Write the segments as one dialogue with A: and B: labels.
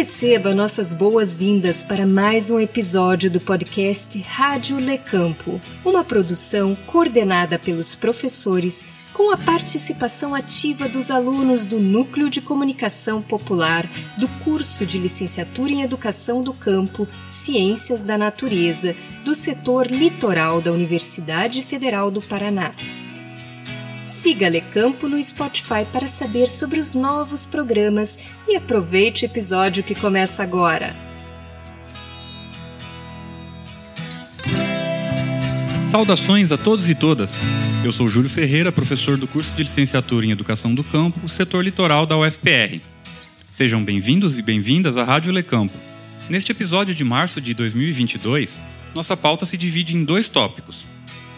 A: Receba nossas boas-vindas para mais um episódio do podcast Rádio Lecampo, uma produção coordenada pelos professores com a participação ativa dos alunos do Núcleo de Comunicação Popular do curso de Licenciatura em Educação do Campo, Ciências da Natureza, do setor litoral da Universidade Federal do Paraná. Siga Lecampo no Spotify para saber sobre os novos programas e aproveite o episódio que começa agora.
B: Saudações a todos e todas. Eu sou Júlio Ferreira, professor do curso de Licenciatura em Educação do Campo, setor litoral da UFPR. Sejam bem-vindos e bem-vindas à Rádio Lecampo. Neste episódio de março de 2022, nossa pauta se divide em dois tópicos.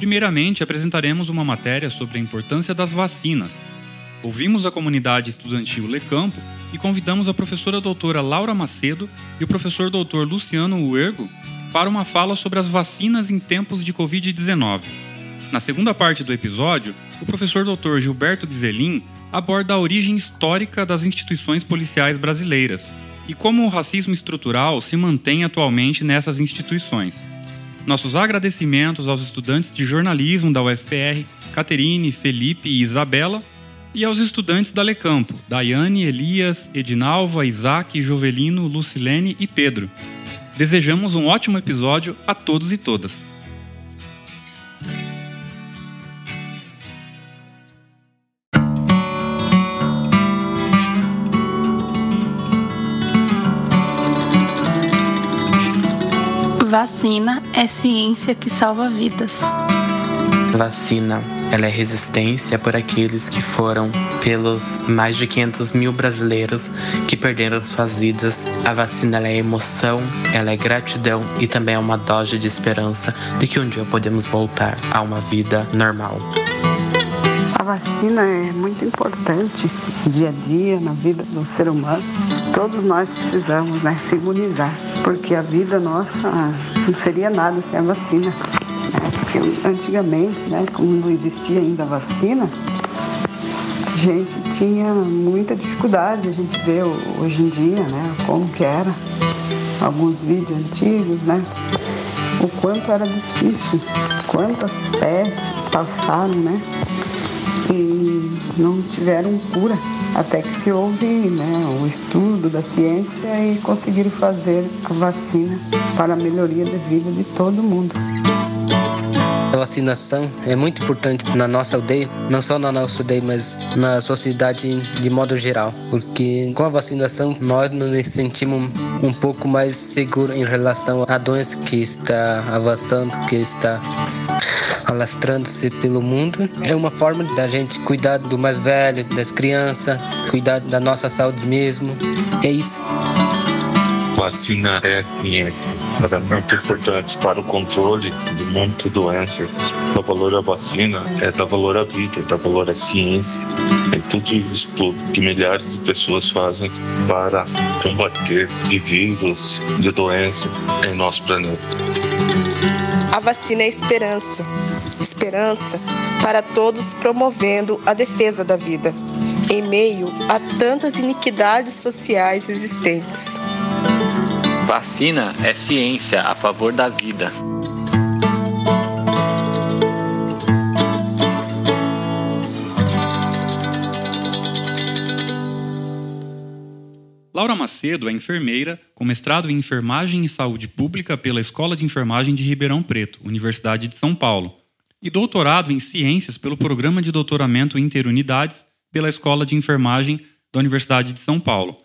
B: Primeiramente, apresentaremos uma matéria sobre a importância das vacinas. Ouvimos a comunidade estudantil Lecampo e convidamos a professora doutora Laura Macedo e o professor doutor Luciano Uergo para uma fala sobre as vacinas em tempos de Covid-19. Na segunda parte do episódio, o professor doutor Gilberto Gizelin aborda a origem histórica das instituições policiais brasileiras e como o racismo estrutural se mantém atualmente nessas instituições. Nossos agradecimentos aos estudantes de jornalismo da UFPR, Caterine, Felipe e Isabela, e aos estudantes da Lecampo, Daiane, Elias, Edinalva, Isaac, Jovelino, Lucilene e Pedro. Desejamos um ótimo episódio a todos e todas.
C: Vacina é ciência que salva vidas.
D: Vacina, ela é resistência por aqueles que foram pelos mais de 500 mil brasileiros que perderam suas vidas. A vacina é emoção, ela é gratidão e também é uma dose de esperança de que um dia podemos voltar a uma vida normal.
E: A vacina é muito importante dia a dia na vida do ser humano. Todos nós precisamos né, se imunizar, porque a vida nossa não seria nada sem a vacina. Né? Porque antigamente, né, como não existia ainda a vacina, a gente tinha muita dificuldade. A gente vê hoje em dia né, como que era, alguns vídeos antigos, né? O quanto era difícil, quantas pestes passaram, né? E não tiveram cura até que se houve né, o estudo da ciência e conseguiram fazer a vacina para a melhoria da vida de todo mundo.
F: A vacinação é muito importante na nossa aldeia, não só na nossa aldeia, mas na sociedade de modo geral, porque com a vacinação nós nos sentimos um pouco mais seguros em relação à doença que está avançando, que está alastrando-se pelo mundo. É uma forma da gente cuidar do mais velho, das crianças, cuidar da nossa saúde mesmo. É isso.
G: Vacina é ciência. Ela é muito importante para o controle de muitas doenças. O valor da vacina é dar valor à vida, dar valor à ciência. É tudo isso que milhares de pessoas fazem para combater de vírus, de doenças em nosso planeta.
H: A vacina é esperança. Esperança para todos promovendo a defesa da vida, em meio a tantas iniquidades sociais existentes.
I: Vacina é ciência a favor da vida.
B: Laura Macedo é enfermeira, com mestrado em enfermagem e saúde pública pela Escola de Enfermagem de Ribeirão Preto, Universidade de São Paulo, e doutorado em ciências pelo Programa de Doutoramento Interunidades pela Escola de Enfermagem da Universidade de São Paulo.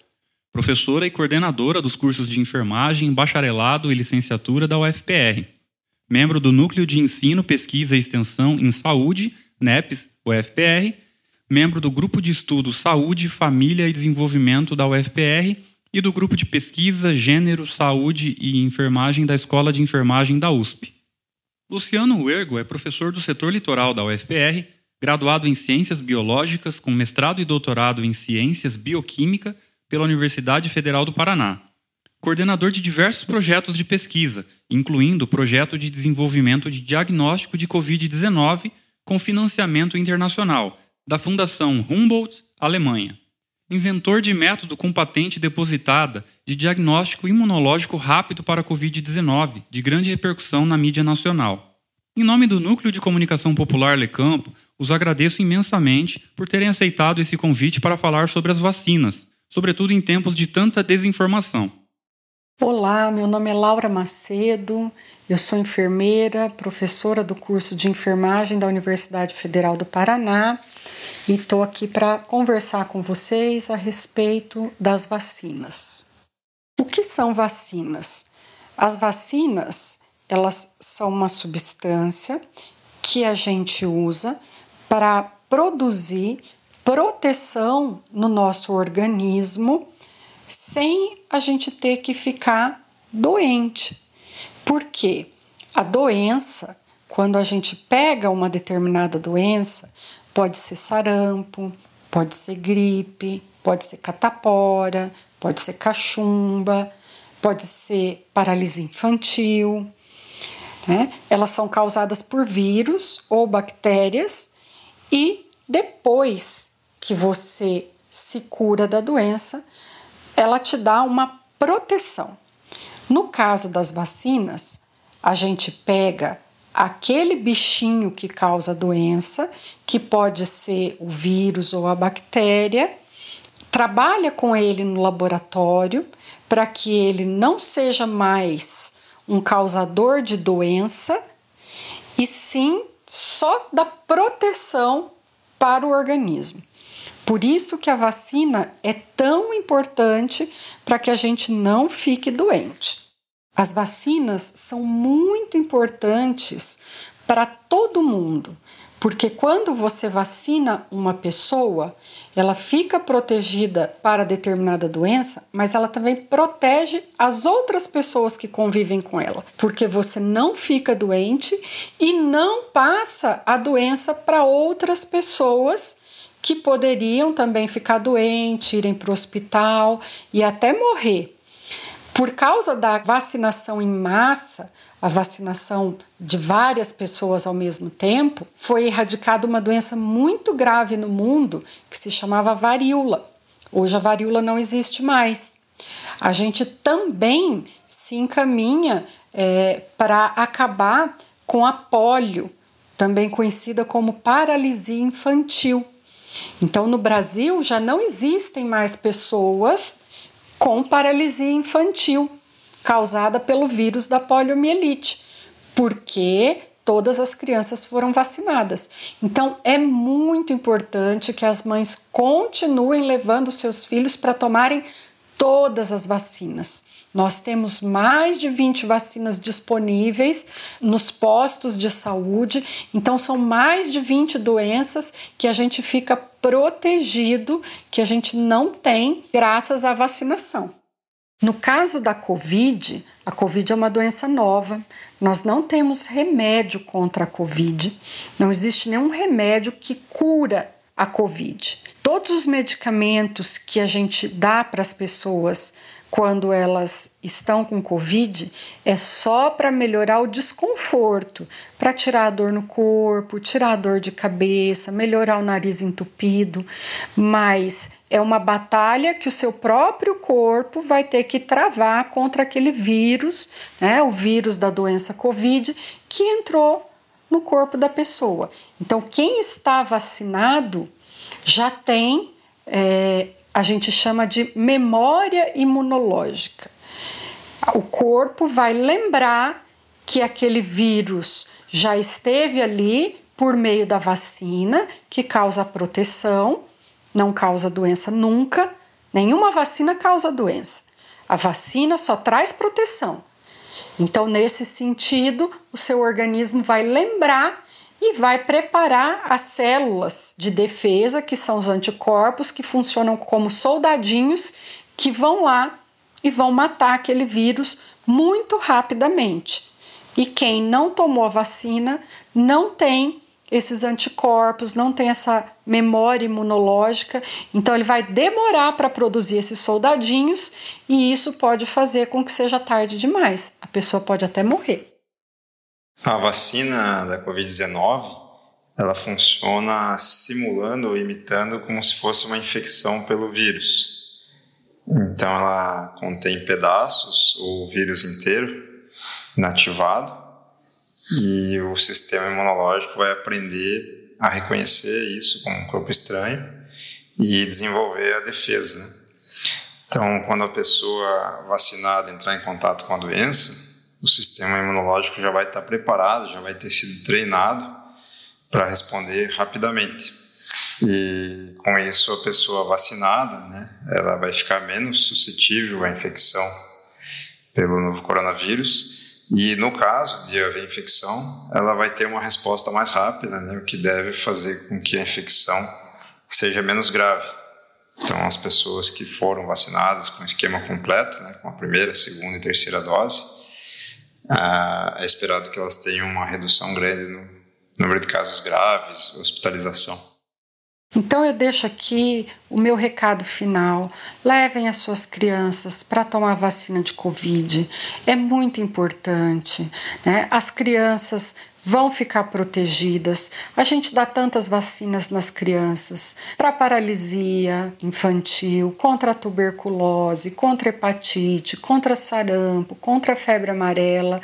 B: Professora e coordenadora dos cursos de enfermagem, bacharelado e licenciatura da UFPR. Membro do Núcleo de Ensino, Pesquisa e Extensão em Saúde, NEPS, UFPR, membro do Grupo de Estudo Saúde, Família e Desenvolvimento da UFPR e do Grupo de Pesquisa Gênero, Saúde e Enfermagem da Escola de Enfermagem da USP. Luciano Uergo é professor do setor litoral da UFPR, graduado em Ciências Biológicas com mestrado e doutorado em Ciências Bioquímica pela Universidade Federal do Paraná. Coordenador de diversos projetos de pesquisa, incluindo o projeto de desenvolvimento de diagnóstico de Covid-19 com financiamento internacional, da Fundação Humboldt, Alemanha. inventor de método com patente depositada de diagnóstico imunológico rápido para a Covid-19, de grande repercussão na mídia nacional. Em nome do Núcleo de Comunicação Popular Lecampo, os agradeço imensamente por terem aceitado esse convite para falar sobre as vacinas, sobretudo em tempos de tanta desinformação.
J: Olá, meu nome é Laura Macedo, eu sou enfermeira, professora do curso de enfermagem da Universidade Federal do Paraná e estou aqui para conversar com vocês a respeito das vacinas. O que são vacinas? As vacinas, elas são uma substância que a gente usa para produzir proteção no nosso organismo sem a gente ter que ficar doente. Porque a doença, quando a gente pega uma determinada doença, pode ser sarampo, pode ser gripe, pode ser catapora, pode ser cachumba, pode ser paralisia infantil. Né? Elas são causadas por vírus ou bactérias e depois que você se cura da doença, ela te dá uma proteção. No caso das vacinas, a gente pega aquele bichinho que causa doença, que pode ser o vírus ou a bactéria, trabalha com ele no laboratório para que ele não seja mais um causador de doença e sim só da proteção para o organismo. Por isso que a vacina é tão importante para que a gente não fique doente. As vacinas são muito importantes para todo mundo, porque quando você vacina uma pessoa, ela fica protegida para determinada doença, mas ela também protege as outras pessoas que convivem com ela, porque você não fica doente e não passa a doença para outras pessoas que poderiam também ficar doentes, irem para o hospital e até morrer. Por causa da vacinação em massa, a vacinação de várias pessoas ao mesmo tempo, foi erradicada uma doença muito grave no mundo que se chamava varíola. Hoje a varíola não existe mais. A gente também se encaminha é, para acabar com a polio, também conhecida como paralisia infantil. Então, no Brasil já não existem mais pessoas com paralisia infantil causada pelo vírus da poliomielite, porque todas as crianças foram vacinadas. Então, é muito importante que as mães continuem levando seus filhos para tomarem todas as vacinas. Nós temos mais de 20 vacinas disponíveis nos postos de saúde, então são mais de 20 doenças que a gente fica protegido, que a gente não tem graças à vacinação. No caso da Covid, a Covid é uma doença nova, nós não temos remédio contra a Covid, não existe nenhum remédio que cura a Covid. Todos os medicamentos que a gente dá para as pessoas quando elas estão com Covid é só para melhorar o desconforto, para tirar a dor no corpo, tirar a dor de cabeça, melhorar o nariz entupido, mas é uma batalha que o seu próprio corpo vai ter que travar contra aquele vírus, né, o vírus da doença Covid, que entrou no corpo da pessoa. Então, quem está vacinado já tem é, a gente chama de memória imunológica. O corpo vai lembrar que aquele vírus já esteve ali por meio da vacina, que causa proteção, não causa doença nunca. Nenhuma vacina causa doença. A vacina só traz proteção. Então, nesse sentido, o seu organismo vai lembrar e vai preparar as células de defesa, que são os anticorpos, que funcionam como soldadinhos que vão lá e vão matar aquele vírus muito rapidamente. E quem não tomou a vacina não tem esses anticorpos, não tem essa memória imunológica, então ele vai demorar para produzir esses soldadinhos e isso pode fazer com que seja tarde demais. A pessoa pode até morrer.
K: A vacina da Covid-19 ela funciona simulando ou imitando como se fosse uma infecção pelo vírus. Então ela contém pedaços ou vírus inteiro inativado e o sistema imunológico vai aprender a reconhecer isso como um corpo estranho e desenvolver a defesa. Né? Então, quando a pessoa vacinada entrar em contato com a doença, o sistema imunológico já vai estar preparado, já vai ter sido treinado para responder rapidamente. E com isso a pessoa vacinada, né, ela vai ficar menos suscetível à infecção pelo novo coronavírus. E no caso de haver infecção, ela vai ter uma resposta mais rápida, né, o que deve fazer com que a infecção seja menos grave. Então, as pessoas que foram vacinadas com esquema completo, né, com a primeira, segunda e terceira dose, ah, é esperado que elas tenham uma redução grande no número de casos graves, hospitalização.
J: Então eu deixo aqui o meu recado final. Levem as suas crianças para tomar vacina de Covid. É muito importante. Né? As crianças vão ficar protegidas. A gente dá tantas vacinas nas crianças para paralisia infantil, contra a tuberculose, contra a hepatite, contra sarampo, contra a febre amarela.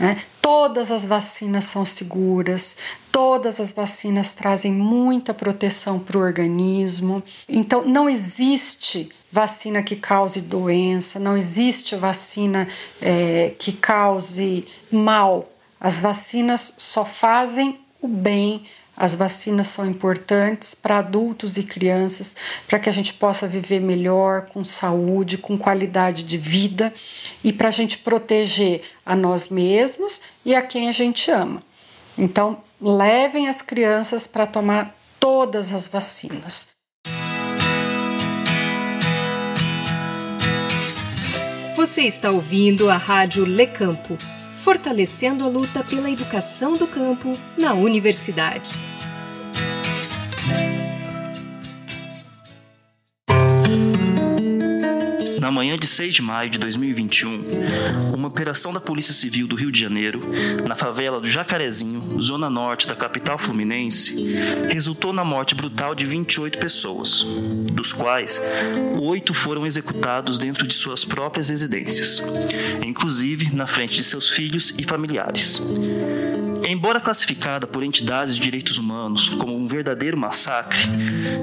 J: Né? Todas as vacinas são seguras, todas as vacinas trazem muita proteção para o organismo. Então, não existe vacina que cause doença, não existe vacina é, que cause mal as vacinas só fazem o bem, as vacinas são importantes para adultos e crianças, para que a gente possa viver melhor, com saúde, com qualidade de vida e para a gente proteger a nós mesmos e a quem a gente ama. Então, levem as crianças para tomar todas as vacinas.
A: Você está ouvindo a Rádio Lecampo fortalecendo a luta pela educação do campo na universidade.
L: Na manhã de 6 de maio de 2021, uma operação da Polícia Civil do Rio de Janeiro, na favela do Jacarezinho, zona norte da capital fluminense, resultou na morte brutal de 28 pessoas, dos quais oito foram executados dentro de suas próprias residências, inclusive na frente de seus filhos e familiares. Embora classificada por entidades de direitos humanos como um verdadeiro massacre,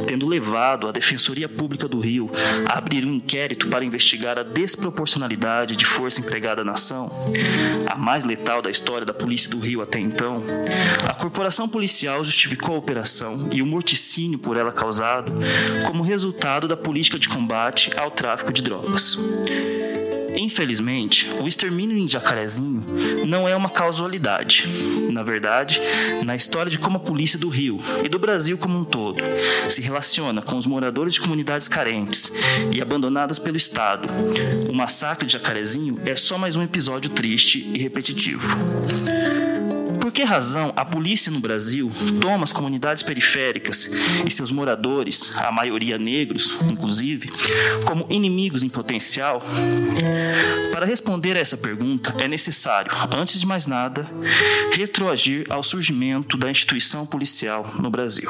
L: tendo levado a Defensoria Pública do Rio a abrir um inquérito para investigar a desproporcionalidade de força empregada na ação, a mais letal da história da Polícia do Rio até então, a corporação policial justificou a operação e o morticínio por ela causado como resultado da política de combate ao tráfico de drogas. Infelizmente, o extermínio em Jacarezinho não é uma causalidade. Na verdade, na história de como a polícia do Rio e do Brasil como um todo se relaciona com os moradores de comunidades carentes e abandonadas pelo Estado, o massacre de Jacarezinho é só mais um episódio triste e repetitivo que razão a polícia no Brasil toma as comunidades periféricas e seus moradores, a maioria negros, inclusive, como inimigos em potencial? Para responder a essa pergunta, é necessário, antes de mais nada, retroagir ao surgimento da instituição policial no Brasil.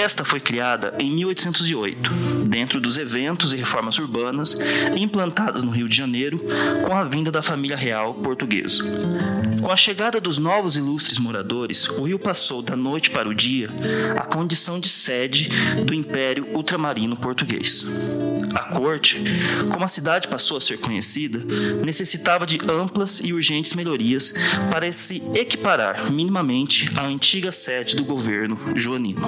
L: Esta foi criada em 1808, dentro dos eventos e reformas urbanas implantadas no Rio de Janeiro com a vinda da família real portuguesa. Com a chegada dos novos ilustres moradores, o Rio passou da noite para o dia a condição de sede do Império Ultramarino Português. A corte, como a cidade passou a ser conhecida, necessitava de amplas e urgentes melhorias para se equiparar minimamente à antiga sede do governo joanino,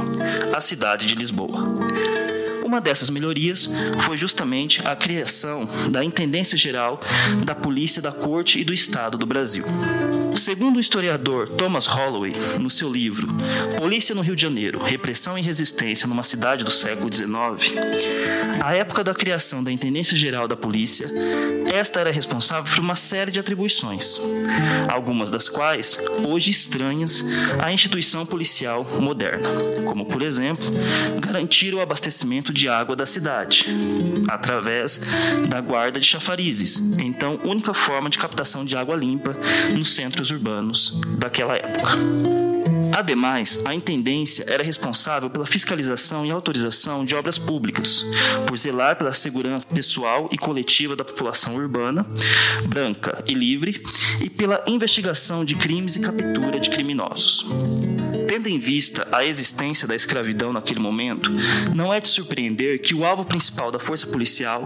L: a cidade de Lisboa. Uma dessas melhorias foi justamente a criação da Intendência Geral da Polícia da Corte e do Estado do Brasil. Segundo o historiador Thomas Holloway, no seu livro Polícia no Rio de Janeiro: Repressão e Resistência numa Cidade do Século XIX, a época da criação da Intendência Geral da Polícia, esta era responsável por uma série de atribuições, algumas das quais hoje estranhas à instituição policial moderna, como, por exemplo, garantir o abastecimento de água da cidade, através da guarda de chafarizes, então única forma de captação de água limpa nos centros urbanos daquela época. Ademais, a intendência era responsável pela fiscalização e autorização de obras públicas, por zelar pela segurança pessoal e coletiva da população urbana, branca e livre, e pela investigação de crimes e captura de criminosos. Tendo em vista a existência da escravidão naquele momento, não é de surpreender que o alvo principal da força policial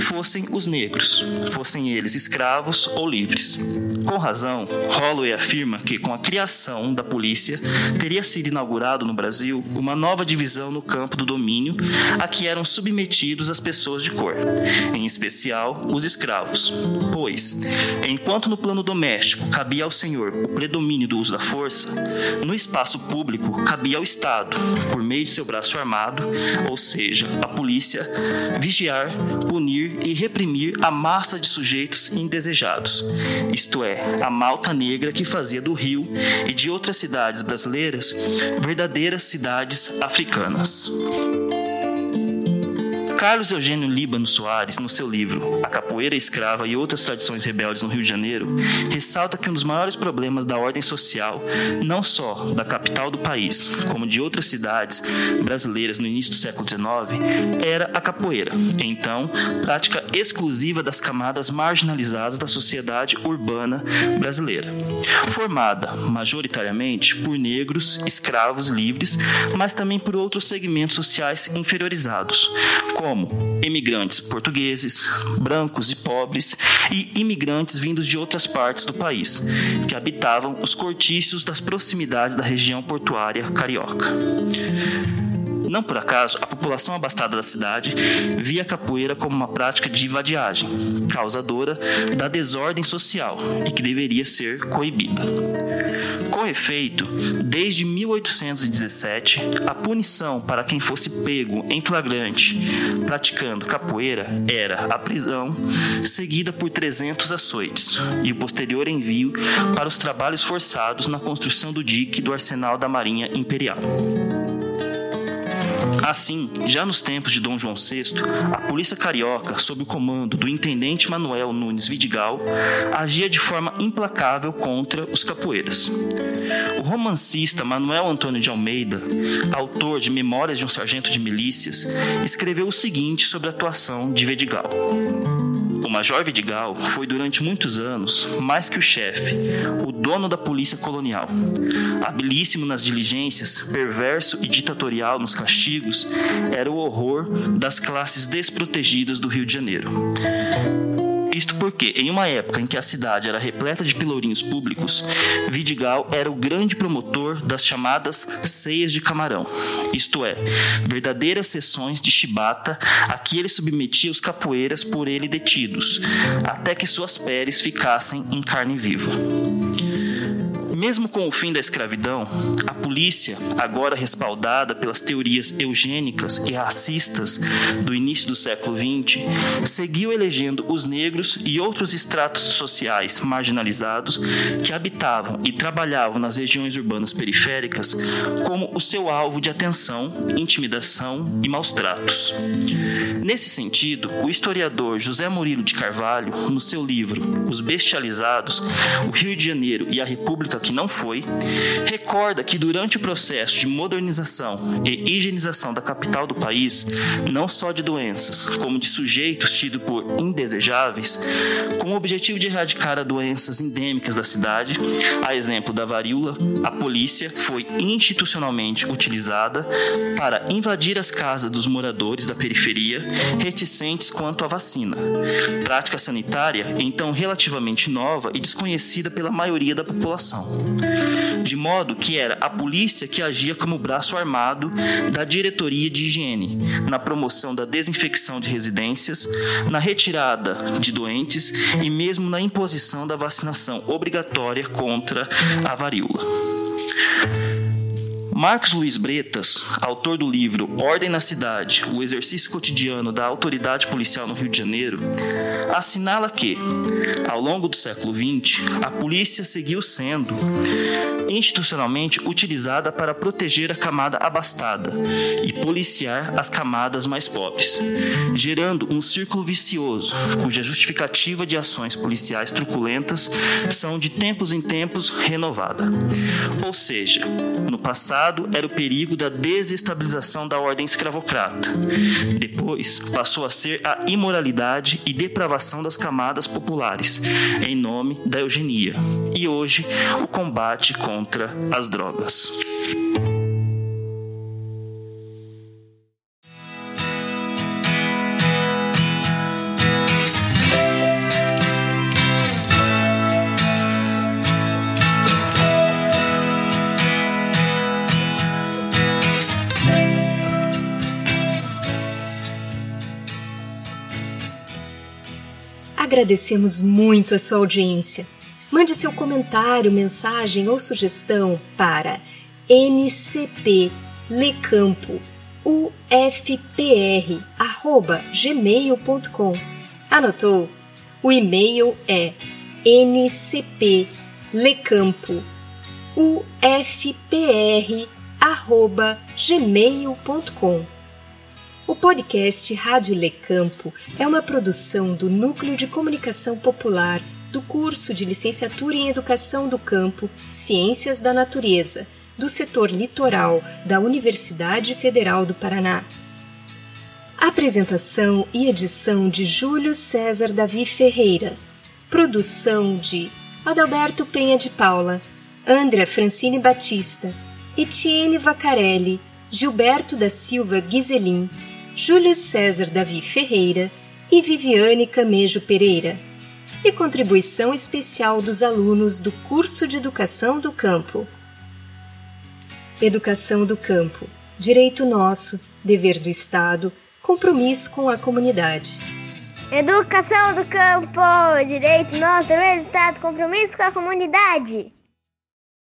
L: fossem os negros, fossem eles escravos ou livres. Com razão, Holloway afirma que, com a criação da polícia, teria sido inaugurado no Brasil uma nova divisão no campo do domínio a que eram submetidos as pessoas de cor, em especial os escravos. Pois, enquanto no plano doméstico cabia ao senhor o predomínio do uso da força, no espaço público cabia ao Estado, por meio de seu braço armado, ou seja, a polícia, vigiar, punir e reprimir a massa de sujeitos indesejados, isto é, a malta negra que fazia do Rio e de outras cidades brasileiras verdadeiras cidades africanas. Carlos Eugênio Líbano Soares, no seu livro A Capoeira Escrava e Outras Tradições Rebeldes no Rio de Janeiro, ressalta que um dos maiores problemas da ordem social, não só da capital do país, como de outras cidades brasileiras no início do século XIX, era a capoeira, então prática exclusiva das camadas marginalizadas da sociedade urbana brasileira, formada majoritariamente por negros, escravos livres, mas também por outros segmentos sociais inferiorizados, como como imigrantes portugueses, brancos e pobres e imigrantes vindos de outras partes do país, que habitavam os cortiços das proximidades da região portuária carioca. Não por acaso, a população abastada da cidade via a capoeira como uma prática de vadiagem, causadora da desordem social e que deveria ser coibida. Com efeito, desde 1817, a punição para quem fosse pego em flagrante praticando capoeira era a prisão, seguida por 300 açoites, e o posterior envio para os trabalhos forçados na construção do dique do arsenal da Marinha Imperial. Assim, já nos tempos de Dom João VI, a polícia carioca, sob o comando do intendente Manuel Nunes Vidigal, agia de forma implacável contra os capoeiras. O romancista Manuel Antônio de Almeida, autor de Memórias de um Sargento de Milícias, escreveu o seguinte sobre a atuação de Vidigal. Major Vidigal foi durante muitos anos mais que o chefe, o dono da polícia colonial. Habilíssimo nas diligências, perverso e ditatorial nos castigos, era o horror das classes desprotegidas do Rio de Janeiro. Porque, em uma época em que a cidade era repleta de pelourinhos públicos, Vidigal era o grande promotor das chamadas ceias de camarão, isto é, verdadeiras sessões de chibata a que ele submetia os capoeiras por ele detidos, até que suas peles ficassem em carne viva. Mesmo com o fim da escravidão, a polícia, agora respaldada pelas teorias eugênicas e racistas do início do século XX, seguiu elegendo os negros e outros estratos sociais marginalizados que habitavam e trabalhavam nas regiões urbanas periféricas como o seu alvo de atenção, intimidação e maus tratos. Nesse sentido, o historiador José Murilo de Carvalho, no seu livro Os Bestializados, o Rio de Janeiro e a República que não foi, recorda que durante o processo de modernização e higienização da capital do país, não só de doenças, como de sujeitos tidos por indesejáveis, com o objetivo de erradicar as doenças endêmicas da cidade, a exemplo da varíola, a polícia foi institucionalmente utilizada para invadir as casas dos moradores da periferia reticentes quanto à vacina. Prática sanitária, então relativamente nova e desconhecida pela maioria da população. De modo que era a polícia que agia como braço armado da diretoria de higiene, na promoção da desinfecção de residências, na retirada de doentes e mesmo na imposição da vacinação obrigatória contra a varíola. Marcos Luiz Bretas, autor do livro Ordem na Cidade: O exercício cotidiano da autoridade policial no Rio de Janeiro, assinala que, ao longo do século XX, a polícia seguiu sendo institucionalmente utilizada para proteger a camada abastada e policiar as camadas mais pobres, gerando um círculo vicioso, cuja justificativa de ações policiais truculentas são de tempos em tempos renovada. Ou seja, no passado era o perigo da desestabilização da ordem escravocrata. Depois passou a ser a imoralidade e depravação das camadas populares, em nome da eugenia. E hoje, o combate contra as drogas.
A: Agradecemos muito a sua audiência. Mande seu comentário, mensagem ou sugestão para ncplecampo.ufpr@gmail.com. Anotou? O e-mail é ncplecampo.ufpr@gmail.com. O podcast Rádio Lecampo é uma produção do Núcleo de Comunicação Popular do curso de Licenciatura em Educação do Campo, Ciências da Natureza, do setor litoral da Universidade Federal do Paraná. Apresentação e edição de Júlio César Davi Ferreira. Produção de Adalberto Penha de Paula, Andrea Francine Batista, Etienne Vacarelli, Gilberto da Silva Guizelin, Júlio César Davi Ferreira e Viviane Camejo Pereira. E contribuição especial dos alunos do curso de Educação do Campo. Educação do Campo. Direito nosso, dever do Estado, compromisso com a comunidade.
M: Educação do Campo. Direito nosso, dever do Estado, compromisso com a comunidade.